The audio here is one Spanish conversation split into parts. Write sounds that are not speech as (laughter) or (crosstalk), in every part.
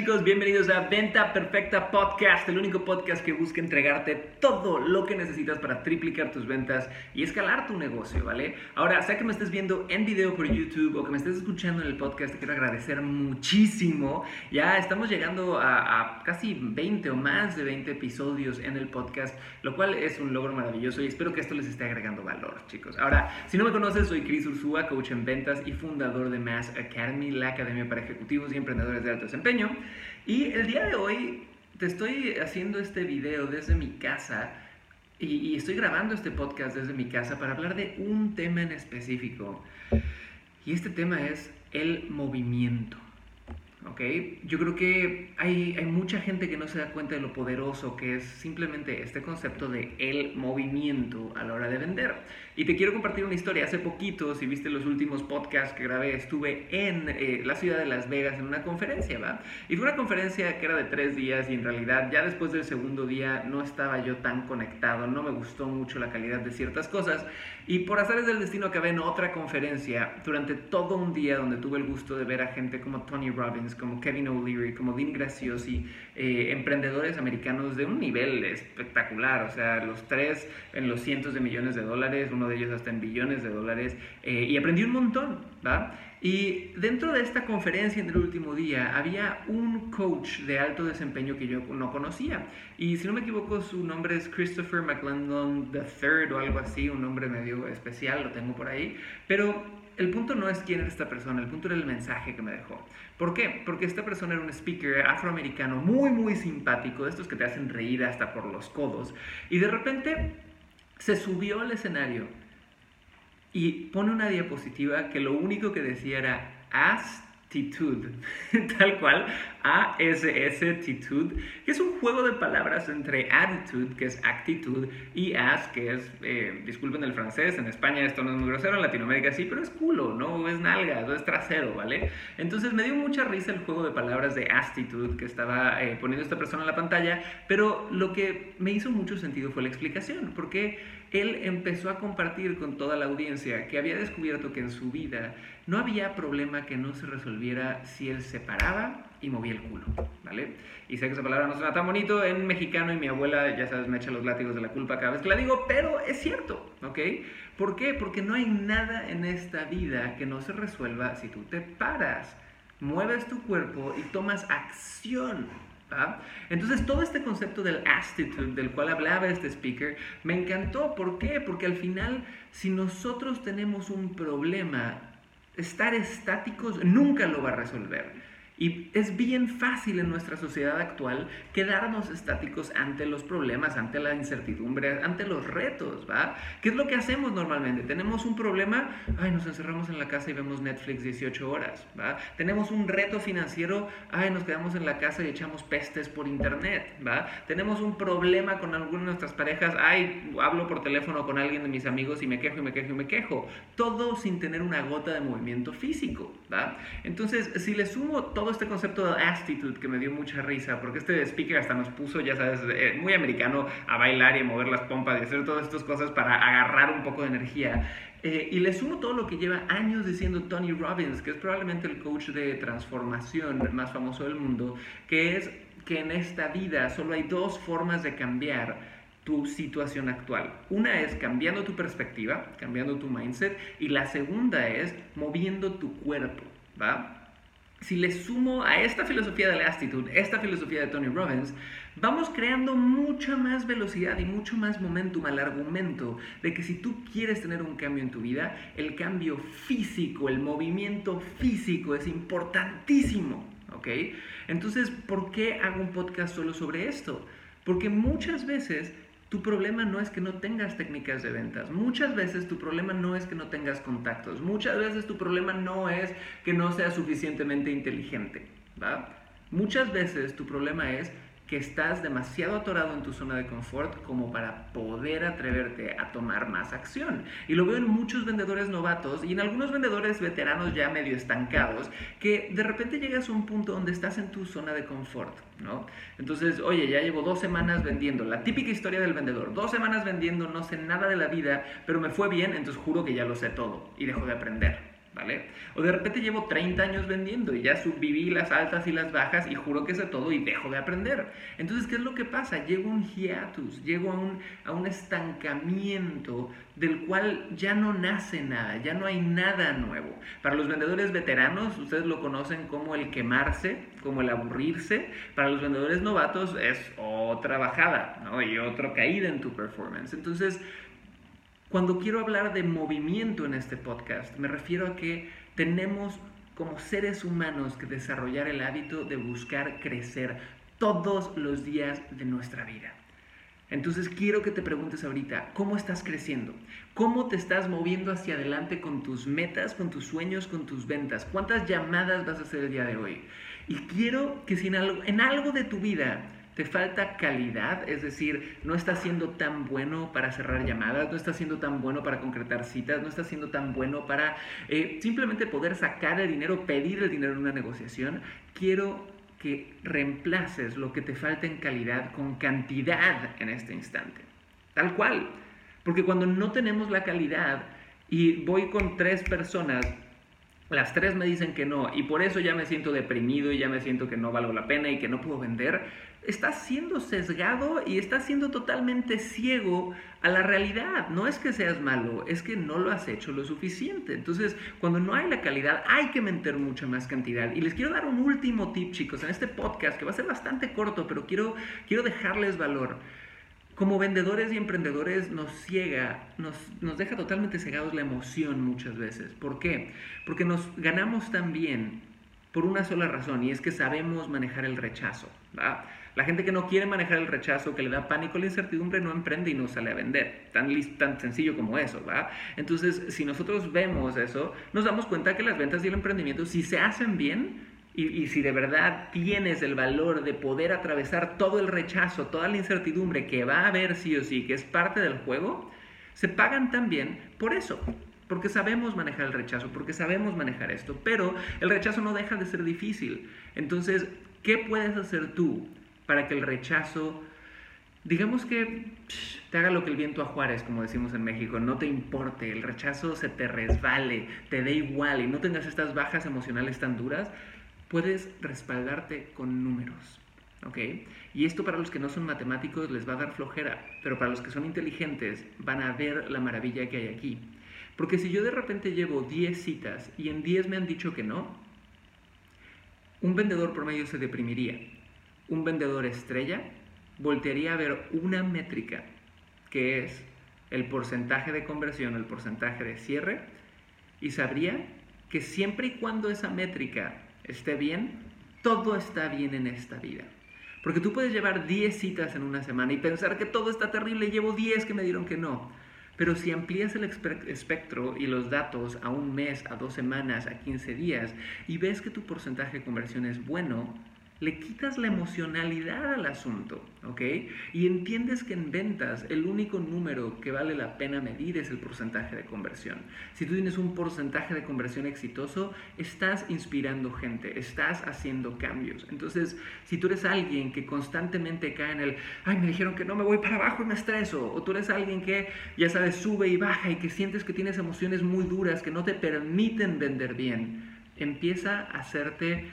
Chicos? Bienvenidos a Venta Perfecta Podcast, el único podcast que busca entregarte todo lo que necesitas para triplicar tus ventas y escalar tu negocio, ¿vale? Ahora, sea que me estés viendo en video por YouTube o que me estés escuchando en el podcast, te quiero agradecer muchísimo. Ya estamos llegando a, casi 20 o más de 20 episodios en el podcast, lo cual es un logro maravilloso y espero que esto les esté agregando valor, chicos. Ahora, si no me conoces, soy Chris Ursúa, coach en ventas y fundador de Mass Academy, la academia para ejecutivos y emprendedores de alto desempeño. Y el día de hoy te estoy haciendo este video desde mi casa y, estoy grabando este podcast desde mi casa para hablar de un tema en específico. Y este tema es el movimiento. ¿Ok? Yo creo que hay, hay, mucha gente que no se da cuenta de lo poderoso que es simplemente este concepto de el movimiento a la hora de vender. Y te quiero compartir una historia. Hace poquito, si viste los últimos podcasts que grabé, estuve en eh, la ciudad de Las Vegas en una conferencia, ¿va? Y fue una conferencia que era de tres días y en realidad ya después del segundo día no estaba yo tan conectado, no me gustó mucho la calidad de ciertas cosas. Y por azares del destino acabé en otra conferencia durante todo un día donde tuve el gusto de ver a gente como Tony Robbins, como Kevin O'Leary, como Dean Graciosi, eh, emprendedores americanos de un nivel espectacular. O sea, los tres en los cientos de millones de dólares, uno de ellos hasta en billones de dólares. Eh, y aprendí un montón, ¿va? Y dentro de esta conferencia en el último día había un coach de alto desempeño que yo no conocía. Y si no me equivoco, su nombre es Christopher McLendon III o algo así, un nombre medio especial, lo tengo por ahí. Pero el punto no es quién era esta persona, el punto era el mensaje que me dejó. ¿Por qué? Porque esta persona era un speaker afroamericano muy, muy simpático, de estos que te hacen reír hasta por los codos. Y de repente se subió al escenario y pone una diapositiva que lo único que decía era attitude, (laughs) tal cual, A-S-S, attitude, que es un juego de palabras entre attitude, que es actitud, y as, que es, eh, disculpen el francés, en España esto no es muy grosero, en Latinoamérica sí, pero es culo, no es nalga, es trasero, ¿vale? Entonces me dio mucha risa el juego de palabras de attitude que estaba eh, poniendo esta persona en la pantalla, pero lo que me hizo mucho sentido fue la explicación, porque él empezó a compartir con toda la audiencia que había descubierto que en su vida no había problema que no se resolviera si él se paraba y movía el culo, ¿vale? Y sé que esa palabra no suena tan bonito en mexicano y mi abuela, ya sabes, me echa los látigos de la culpa cada vez que la digo, pero es cierto, ¿ok? ¿Por qué? Porque no hay nada en esta vida que no se resuelva si tú te paras, mueves tu cuerpo y tomas acción, entonces todo este concepto del attitude del cual hablaba este speaker me encantó. ¿Por qué? Porque al final si nosotros tenemos un problema, estar estáticos nunca lo va a resolver. Y es bien fácil en nuestra sociedad actual quedarnos estáticos ante los problemas, ante la incertidumbre, ante los retos, ¿va? ¿Qué es lo que hacemos normalmente? Tenemos un problema, ay, nos encerramos en la casa y vemos Netflix 18 horas, ¿va? Tenemos un reto financiero, ay, nos quedamos en la casa y echamos pestes por internet, ¿va? Tenemos un problema con alguna de nuestras parejas, ay, hablo por teléfono con alguien de mis amigos y me quejo y me quejo y me quejo. Todo sin tener una gota de movimiento físico, ¿va? Entonces, si le sumo todo este concepto de attitude que me dio mucha risa, porque este speaker hasta nos puso, ya sabes, eh, muy americano, a bailar y a mover las pompas y hacer todas estas cosas para agarrar un poco de energía. Eh, y le sumo todo lo que lleva años diciendo Tony Robbins, que es probablemente el coach de transformación más famoso del mundo, que es que en esta vida solo hay dos formas de cambiar tu situación actual. Una es cambiando tu perspectiva, cambiando tu mindset, y la segunda es moviendo tu cuerpo, ¿va? Si le sumo a esta filosofía de la actitud, esta filosofía de Tony Robbins, vamos creando mucha más velocidad y mucho más momentum al argumento de que si tú quieres tener un cambio en tu vida, el cambio físico, el movimiento físico es importantísimo, ¿ok? Entonces, ¿por qué hago un podcast solo sobre esto? Porque muchas veces tu problema no es que no tengas técnicas de ventas. Muchas veces tu problema no es que no tengas contactos. Muchas veces tu problema no es que no seas suficientemente inteligente. Muchas veces tu problema es que estás demasiado atorado en tu zona de confort como para poder atreverte a tomar más acción. Y lo veo en muchos vendedores novatos y en algunos vendedores veteranos ya medio estancados, que de repente llegas a un punto donde estás en tu zona de confort, ¿no? Entonces, oye, ya llevo dos semanas vendiendo, la típica historia del vendedor, dos semanas vendiendo, no sé nada de la vida, pero me fue bien, entonces juro que ya lo sé todo y dejo de aprender. ¿Vale? O de repente llevo 30 años vendiendo y ya viví las altas y las bajas y juro que sé todo y dejo de aprender. Entonces, ¿qué es lo que pasa? Llego a un hiatus, llego a un, a un estancamiento del cual ya no nace nada, ya no hay nada nuevo. Para los vendedores veteranos, ustedes lo conocen como el quemarse, como el aburrirse. Para los vendedores novatos es otra bajada, ¿no? Y otra caída en tu performance. Entonces, cuando quiero hablar de movimiento en este podcast, me refiero a que tenemos como seres humanos que desarrollar el hábito de buscar crecer todos los días de nuestra vida. Entonces quiero que te preguntes ahorita, ¿cómo estás creciendo? ¿Cómo te estás moviendo hacia adelante con tus metas, con tus sueños, con tus ventas? ¿Cuántas llamadas vas a hacer el día de hoy? Y quiero que si en algo, en algo de tu vida te falta calidad, es decir, no estás siendo tan bueno para cerrar llamadas, no estás siendo tan bueno para concretar citas, no estás siendo tan bueno para eh, simplemente poder sacar el dinero, pedir el dinero en una negociación. Quiero que reemplaces lo que te falta en calidad con cantidad en este instante. Tal cual. Porque cuando no tenemos la calidad y voy con tres personas las tres me dicen que no y por eso ya me siento deprimido y ya me siento que no valgo la pena y que no puedo vender, estás siendo sesgado y estás siendo totalmente ciego a la realidad. No es que seas malo, es que no lo has hecho lo suficiente. Entonces, cuando no hay la calidad, hay que meter mucha más cantidad. Y les quiero dar un último tip, chicos, en este podcast que va a ser bastante corto, pero quiero, quiero dejarles valor como vendedores y emprendedores nos ciega, nos, nos, deja totalmente cegados la emoción muchas veces. ¿Por qué? Porque nos ganamos también por una sola razón y es que sabemos manejar el rechazo. La gente que no quiere manejar el rechazo, que le da pánico la incertidumbre, no emprende y no sale a vender. Tan, tan sencillo como eso. ¿va? Entonces, si nosotros vemos eso, nos damos cuenta que las ventas y el emprendimiento, si se hacen bien, y, si de verdad tienes el valor de poder atravesar todo el rechazo, toda la incertidumbre que va a haber sí o sí, que es parte del juego, se pagan también por eso. Porque sabemos manejar el rechazo, porque sabemos manejar esto. Pero el rechazo no deja de ser difícil. Entonces, ¿qué puedes hacer tú para que el rechazo, digamos que te haga lo que el viento a Juárez, como decimos en México, no te importe, el rechazo se te resbale, te dé igual y no tengas estas bajas emocionales tan duras? Puedes respaldarte con números. ¿ok? Y esto para los que no son matemáticos les va a dar flojera, pero para los que son inteligentes van a ver la maravilla que hay aquí. Porque si yo de repente llevo 10 citas y en 10 me han dicho que no, un vendedor promedio se deprimiría. Un vendedor estrella voltearía a ver una métrica que es el porcentaje de conversión, el porcentaje de cierre, y sabría que siempre y cuando esa métrica esté bien, todo está bien en esta vida. Porque tú puedes llevar 10 citas en una semana y pensar que todo está terrible, llevo 10 que me dieron que no. Pero si amplías el espectro y los datos a un mes, a dos semanas, a 15 días y ves que tu porcentaje de conversión es bueno, le quitas la emocionalidad al asunto, ¿ok? Y entiendes que en ventas el único número que vale la pena medir es el porcentaje de conversión. Si tú tienes un porcentaje de conversión exitoso, estás inspirando gente, estás haciendo cambios. Entonces, si tú eres alguien que constantemente cae en el, ay, me dijeron que no me voy para abajo y me estreso, o tú eres alguien que, ya sabes, sube y baja y que sientes que tienes emociones muy duras que no te permiten vender bien, empieza a hacerte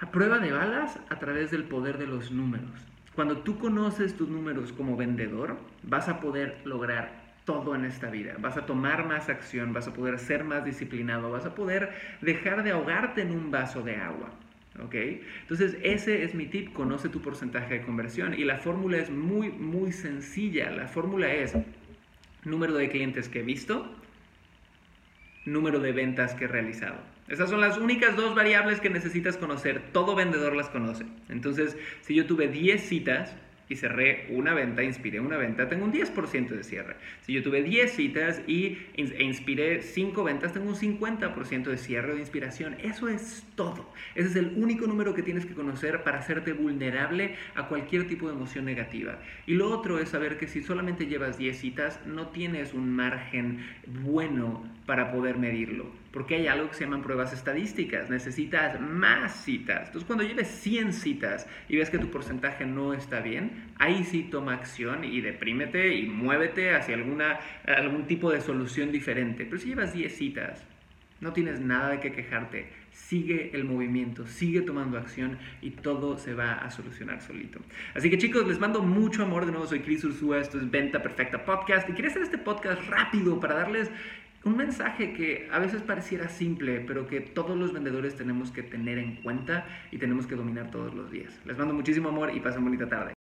a prueba de balas a través del poder de los números. Cuando tú conoces tus números como vendedor, vas a poder lograr todo en esta vida. Vas a tomar más acción, vas a poder ser más disciplinado, vas a poder dejar de ahogarte en un vaso de agua. ¿Ok? Entonces ese es mi tip, conoce tu porcentaje de conversión y la fórmula es muy, muy sencilla. La fórmula es número de clientes que he visto, número de ventas que he realizado. Esas son las únicas dos variables que necesitas conocer. Todo vendedor las conoce. Entonces, si yo tuve 10 citas y cerré una venta, inspiré una venta, tengo un 10% de cierre. Si yo tuve 10 citas y e inspiré 5 ventas, tengo un 50% de cierre o de inspiración. Eso es todo. Ese es el único número que tienes que conocer para hacerte vulnerable a cualquier tipo de emoción negativa. Y lo otro es saber que si solamente llevas 10 citas, no tienes un margen bueno para poder medirlo. Porque hay algo que se llaman pruebas estadísticas. Necesitas más citas. Entonces, cuando lleves 100 citas y ves que tu porcentaje no está bien, ahí sí toma acción y deprímete y muévete hacia alguna, algún tipo de solución diferente. Pero si llevas 10 citas, no tienes nada de qué quejarte. Sigue el movimiento, sigue tomando acción y todo se va a solucionar solito. Así que chicos, les mando mucho amor. De nuevo, soy Chris Ursúa. Esto es Venta Perfecta Podcast. Y quería hacer este podcast rápido para darles un mensaje que a veces pareciera simple, pero que todos los vendedores tenemos que tener en cuenta y tenemos que dominar todos los días. Les mando muchísimo amor y pasen bonita tarde.